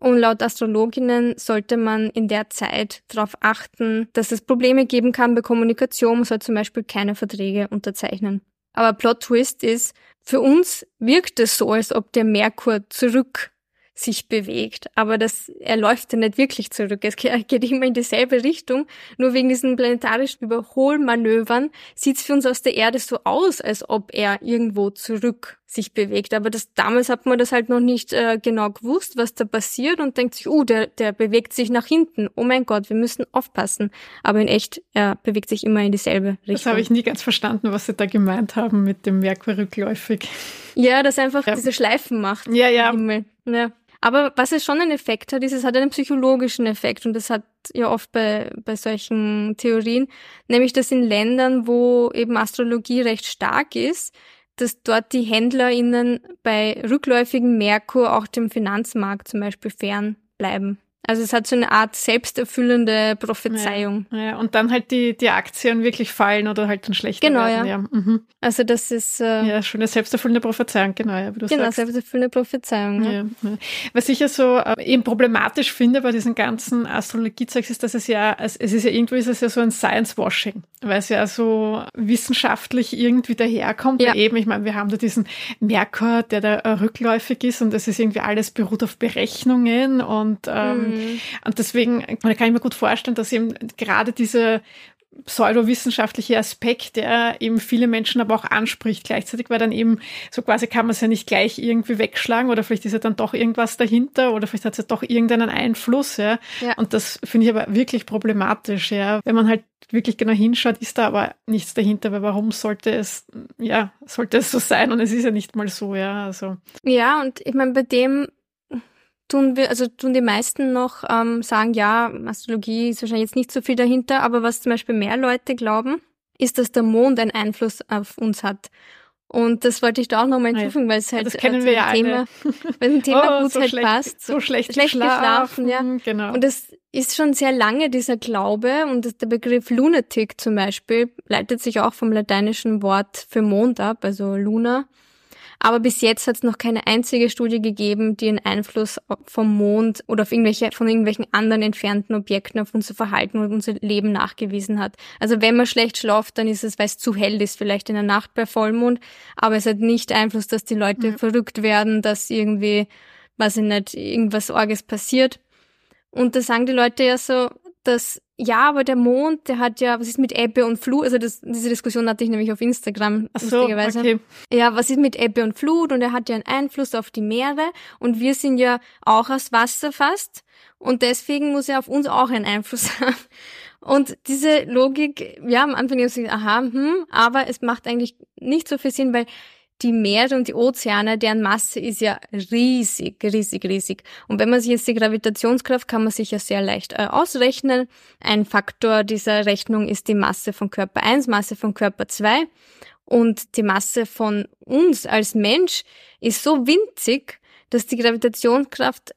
Und laut Astrologinnen sollte man in der Zeit darauf achten, dass es Probleme geben kann bei Kommunikation. Man soll zum Beispiel keine Verträge unterzeichnen. Aber Plot Twist ist, für uns wirkt es so, als ob der Merkur zurück sich bewegt. Aber das, er läuft ja nicht wirklich zurück. Es geht immer in dieselbe Richtung. Nur wegen diesen planetarischen Überholmanövern sieht es für uns aus der Erde so aus, als ob er irgendwo zurück sich bewegt. Aber das, damals hat man das halt noch nicht äh, genau gewusst, was da passiert und denkt sich, oh, uh, der, der bewegt sich nach hinten. Oh mein Gott, wir müssen aufpassen. Aber in echt, er bewegt sich immer in dieselbe Richtung. Das habe ich nie ganz verstanden, was sie da gemeint haben mit dem Merkur rückläufig. Ja, das einfach ja. diese Schleifen macht. Ja, ja. Himmel. Ja. Aber was es schon einen Effekt hat, ist, es hat einen psychologischen Effekt und das hat ja oft bei, bei solchen Theorien, nämlich dass in Ländern, wo eben Astrologie recht stark ist, dass dort die HändlerInnen bei rückläufigem Merkur auch dem Finanzmarkt zum Beispiel fern bleiben. Also es hat so eine Art selbsterfüllende Prophezeiung. Ja, ja, und dann halt die, die Aktien wirklich fallen oder halt dann schlechter genau, werden. Ja. ja. Mhm. Also das ist... Äh, ja, schon eine selbsterfüllende Prophezeiung, genau, ja, wie du genau, sagst. selbsterfüllende Prophezeiung. Ja. Was ich ja so äh, eben problematisch finde bei diesen ganzen Astrologiezeugs ist, dass es ja, es, es ist ja irgendwie ist es ja so ein Science-Washing, weil es ja so wissenschaftlich irgendwie daherkommt. Ja. Eben, ich meine, wir haben da diesen Merkur, der da äh, rückläufig ist und das ist irgendwie alles beruht auf Berechnungen und ähm, mhm Mhm. Und deswegen kann ich mir gut vorstellen, dass eben gerade diese pseudowissenschaftliche Aspekt, der eben viele Menschen aber auch anspricht gleichzeitig, weil dann eben so quasi kann man es ja nicht gleich irgendwie wegschlagen oder vielleicht ist ja dann doch irgendwas dahinter oder vielleicht hat es ja doch irgendeinen Einfluss, ja. ja. Und das finde ich aber wirklich problematisch, ja. Wenn man halt wirklich genau hinschaut, ist da aber nichts dahinter, weil warum sollte es, ja, sollte es so sein und es ist ja nicht mal so, ja, also. Ja, und ich meine, bei dem tun wir, also tun die meisten noch ähm, sagen, ja, Astrologie ist wahrscheinlich jetzt nicht so viel dahinter, aber was zum Beispiel mehr Leute glauben, ist, dass der Mond einen Einfluss auf uns hat. Und das wollte ich da auch nochmal hinzufügen, weil es halt das kennen wir ja Thema, weil ein Thema oh, gut so halt schlecht, passt. So schlecht, schlecht geschlafen, geschlafen, ja. Genau. Und das ist schon sehr lange dieser Glaube und der Begriff Lunatic zum Beispiel leitet sich auch vom lateinischen Wort für Mond ab, also Luna. Aber bis jetzt hat es noch keine einzige Studie gegeben, die einen Einfluss vom Mond oder auf irgendwelche, von irgendwelchen anderen entfernten Objekten auf unser Verhalten und unser Leben nachgewiesen hat. Also wenn man schlecht schlaft, dann ist es, weil es zu hell ist, vielleicht in der Nacht bei Vollmond. Aber es hat nicht Einfluss, dass die Leute ja. verrückt werden, dass irgendwie, weiß ich nicht, irgendwas Orges passiert. Und da sagen die Leute ja so, dass ja, aber der Mond, der hat ja, was ist mit Ebbe und Flut? Also das, diese Diskussion hatte ich nämlich auf Instagram, Ach so, lustigerweise. Okay. Ja, was ist mit Ebbe und Flut? Und er hat ja einen Einfluss auf die Meere und wir sind ja auch aus Wasser fast und deswegen muss er auf uns auch einen Einfluss haben. Und diese Logik, ja, am Anfang habe ich gesagt, aha, hm, aber es macht eigentlich nicht so viel Sinn, weil die Meere und die Ozeane, deren Masse ist ja riesig, riesig, riesig. Und wenn man sich jetzt die Gravitationskraft, kann man sich ja sehr leicht äh, ausrechnen. Ein Faktor dieser Rechnung ist die Masse von Körper 1, Masse von Körper 2. Und die Masse von uns als Mensch ist so winzig, dass die Gravitationskraft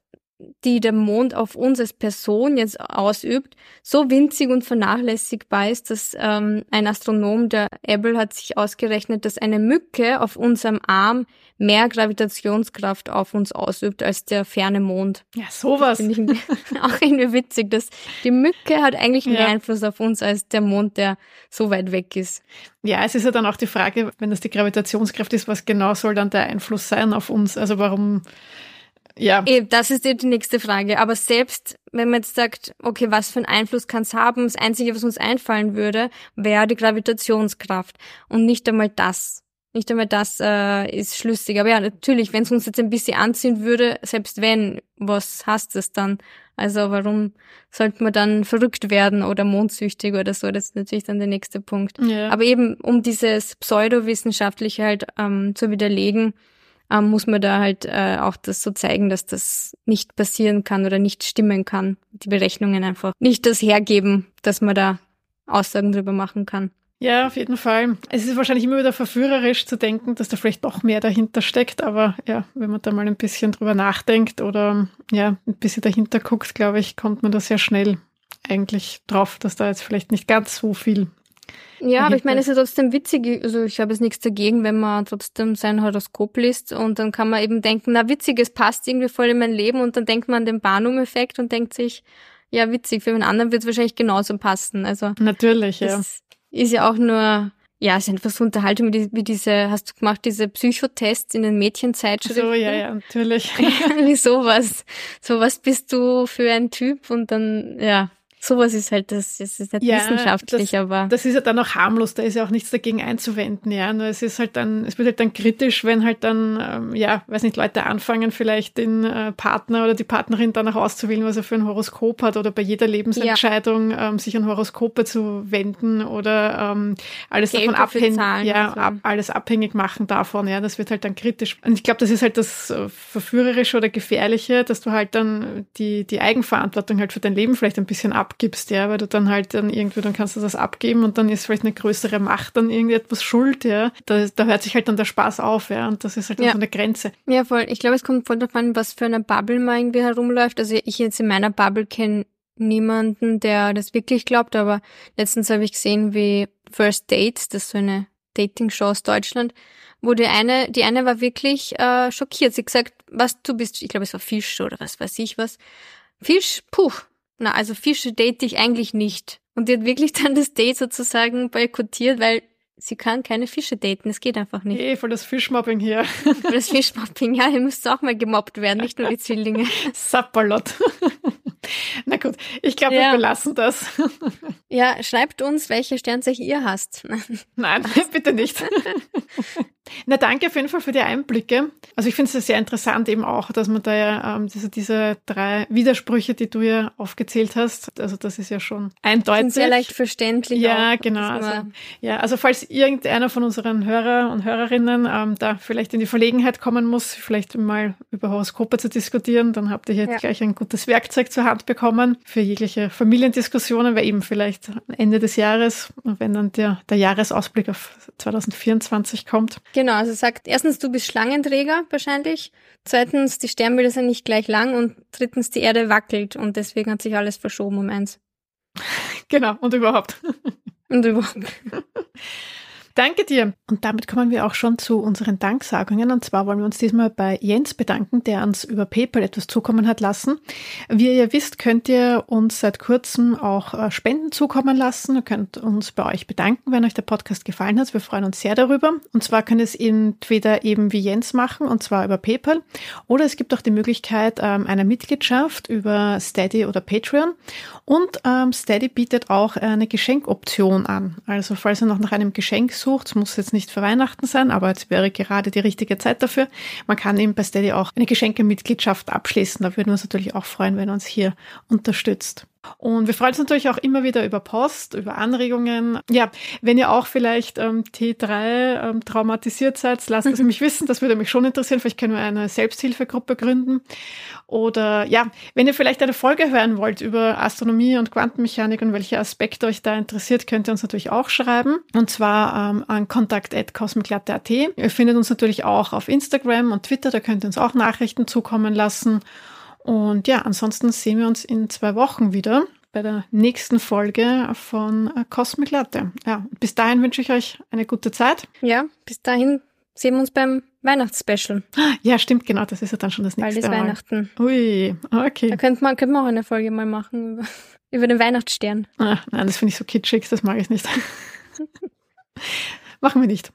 die der Mond auf uns als Person jetzt ausübt, so winzig und vernachlässigbar ist, dass ähm, ein Astronom, der Abel, hat sich ausgerechnet, dass eine Mücke auf unserem Arm mehr Gravitationskraft auf uns ausübt als der ferne Mond. Ja, sowas. Finde ich auch irgendwie witzig, dass die Mücke hat eigentlich mehr ja. Einfluss auf uns als der Mond, der so weit weg ist. Ja, es ist ja dann auch die Frage, wenn das die Gravitationskraft ist, was genau soll dann der Einfluss sein auf uns? Also warum ja. Das ist die nächste Frage. Aber selbst wenn man jetzt sagt, okay, was für einen Einfluss kann es haben, das Einzige, was uns einfallen würde, wäre die Gravitationskraft. Und nicht einmal das. Nicht einmal das äh, ist schlüssig. Aber ja, natürlich, wenn es uns jetzt ein bisschen anziehen würde, selbst wenn, was heißt das dann? Also warum sollte man dann verrückt werden oder mondsüchtig oder so? Das ist natürlich dann der nächste Punkt. Ja. Aber eben, um dieses Pseudowissenschaftliche halt ähm, zu widerlegen, ähm, muss man da halt äh, auch das so zeigen, dass das nicht passieren kann oder nicht stimmen kann. Die Berechnungen einfach nicht das hergeben, dass man da Aussagen drüber machen kann. Ja, auf jeden Fall. Es ist wahrscheinlich immer wieder verführerisch zu denken, dass da vielleicht doch mehr dahinter steckt, aber ja, wenn man da mal ein bisschen drüber nachdenkt oder ja, ein bisschen dahinter guckt, glaube ich, kommt man da sehr schnell eigentlich drauf, dass da jetzt vielleicht nicht ganz so viel ja, aber ich meine, es ist ja trotzdem witzig. Also ich habe jetzt nichts dagegen, wenn man trotzdem sein Horoskop liest und dann kann man eben denken, na witzig, es passt irgendwie voll in mein Leben und dann denkt man an den Barnum-Effekt und denkt sich, ja witzig, für einen anderen wird es wahrscheinlich genauso passen. Also natürlich, ja. Ist ja auch nur ja, es ist einfach so Unterhaltung wie, wie diese, hast du gemacht, diese Psychotests in den Mädchenzeitschriften? So, ja, ja, natürlich. wie sowas. Sowas bist du für ein Typ und dann, ja, sowas ist halt, das, das ist nicht ja, wissenschaftlich, das, aber. Das ist ja dann auch harmlos, da ist ja auch nichts dagegen einzuwenden, ja. Nur es ist halt dann, es wird halt dann kritisch, wenn halt dann, ähm, ja, weiß nicht, Leute anfangen, vielleicht den äh, Partner oder die Partnerin danach auszuwählen, was er für ein Horoskop hat oder bei jeder Lebensentscheidung ja. ähm, sich an Horoskope zu wenden oder ähm, alles Geld davon abhängig, ja, ab, alles abhängig machen davon, ja. Das wird halt dann kritisch. Und ich glaube, das ist halt das äh, Verführerische oder Gefährliche, dass du halt dann die, die Eigenverantwortung halt für dein Leben vielleicht ein bisschen ab abgibst, ja, weil du dann halt dann irgendwie, dann kannst du das abgeben und dann ist vielleicht eine größere Macht dann irgendetwas schuld, ja. Da, da hört sich halt dann der Spaß auf, ja, und das ist halt dann ja. so eine Grenze. Ja, voll. Ich glaube, es kommt voll darauf an, was für eine Bubble man irgendwie herumläuft. Also ich jetzt in meiner Bubble kenne niemanden, der das wirklich glaubt, aber letztens habe ich gesehen, wie First Dates, das ist so eine Dating-Show aus Deutschland, wo die eine, die eine war wirklich äh, schockiert. Sie gesagt, was du bist, ich glaube, es war Fisch oder was weiß ich was. Fisch, puh, na, also Fische date ich eigentlich nicht. Und die hat wirklich dann das Date sozusagen boykottiert, weil sie kann keine Fische daten. Es geht einfach nicht. Eh, voll das Fischmobbing hier. Voll das Fischmobbing, ja, ihr müsst auch mal gemobbt werden, nicht nur die Zwillinge. Sapperlot. Na gut, ich glaube, ja. wir belassen das. Ja, schreibt uns, welche Sternzeichen ihr hasst. Nein, bitte nicht. Na, danke auf jeden Fall für die Einblicke. Also ich finde es sehr interessant eben auch, dass man da ja ähm, diese, diese drei Widersprüche, die du ja aufgezählt hast, also das ist ja schon eindeutig. Sind sehr leicht verständlich. Ja, auch, genau. Also, ja, also falls irgendeiner von unseren Hörer und Hörerinnen ähm, da vielleicht in die Verlegenheit kommen muss, vielleicht mal über Horoskope zu diskutieren, dann habt ihr hier ja. gleich ein gutes Werkzeug zur Hand bekommen für jegliche Familiendiskussionen, weil eben vielleicht Ende des Jahres, wenn dann der, der Jahresausblick auf 2024 kommt. Genau, also sagt erstens, du bist Schlangenträger wahrscheinlich. Zweitens, die Sternbilder sind nicht gleich lang und drittens, die Erde wackelt und deswegen hat sich alles verschoben um eins. Genau, und überhaupt. Und überhaupt. Danke dir. Und damit kommen wir auch schon zu unseren Danksagungen. Und zwar wollen wir uns diesmal bei Jens bedanken, der uns über PayPal etwas zukommen hat lassen. Wie ihr wisst, könnt ihr uns seit kurzem auch äh, Spenden zukommen lassen. Ihr könnt uns bei euch bedanken, wenn euch der Podcast gefallen hat. Wir freuen uns sehr darüber. Und zwar könnt ihr es entweder eben wie Jens machen, und zwar über PayPal. Oder es gibt auch die Möglichkeit ähm, einer Mitgliedschaft über Steady oder Patreon. Und ähm, Steady bietet auch eine Geschenkoption an. Also falls ihr noch nach einem Geschenk sucht, es muss jetzt nicht für Weihnachten sein, aber jetzt wäre gerade die richtige Zeit dafür. Man kann eben bei Steady auch eine Geschenkemitgliedschaft abschließen. Da würden wir uns natürlich auch freuen, wenn ihr uns hier unterstützt. Und wir freuen uns natürlich auch immer wieder über Post, über Anregungen. Ja, wenn ihr auch vielleicht ähm, T3 ähm, traumatisiert seid, lasst es mich wissen. Das würde mich schon interessieren. Vielleicht können wir eine Selbsthilfegruppe gründen. Oder ja, wenn ihr vielleicht eine Folge hören wollt über Astronomie und Quantenmechanik und welche Aspekte euch da interessiert, könnt ihr uns natürlich auch schreiben. Und zwar ähm, an kontakt.cosmiclatte.at. Ihr findet uns natürlich auch auf Instagram und Twitter. Da könnt ihr uns auch Nachrichten zukommen lassen. Und ja, ansonsten sehen wir uns in zwei Wochen wieder bei der nächsten Folge von äh, Cosmic Latte. Ja, bis dahin wünsche ich euch eine gute Zeit. Ja, bis dahin sehen wir uns beim Weihnachtsspecial. Ja, stimmt, genau, das ist ja dann schon das nächste Bald ist Weihnachten. Ui, okay. Da könnte man, könnte man auch eine Folge mal machen über, über den Weihnachtsstern. Ah, nein, das finde ich so kitschig, das mag ich nicht. machen wir nicht.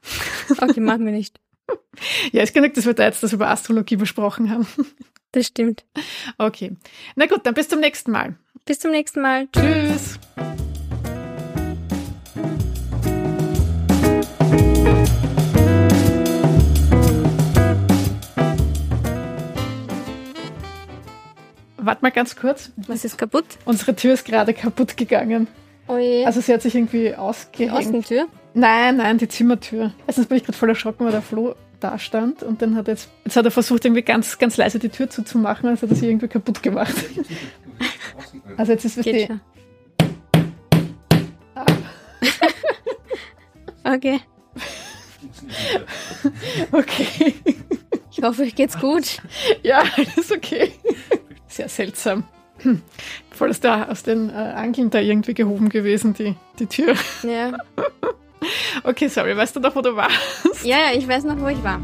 Okay, machen wir nicht. Ja, ist genug, dass wir da jetzt das über Astrologie besprochen haben. Das stimmt. Okay. Na gut, dann bis zum nächsten Mal. Bis zum nächsten Mal. Tschüss. Warte mal ganz kurz. Was ist kaputt? Unsere Tür ist gerade kaputt gegangen. Oh je. Also sie hat sich irgendwie die ausgehängt. Außentür? Nein, nein, die Zimmertür. Erstens bin ich gerade voll erschrocken, weil der Flo da stand und dann hat er jetzt, jetzt hat er versucht, irgendwie ganz, ganz leise die Tür zuzumachen, also hat er sie irgendwie kaputt gemacht. Also jetzt ist es die. schon. Okay. Okay. Ich hoffe, euch geht's gut. Ja, alles okay. Sehr seltsam. Hm. Voll ist da aus den äh, Angeln da irgendwie gehoben gewesen, die, die Tür. Ja. Okay, sorry, weißt du noch, wo du warst? ja, ja, ich weiß noch, wo ich war.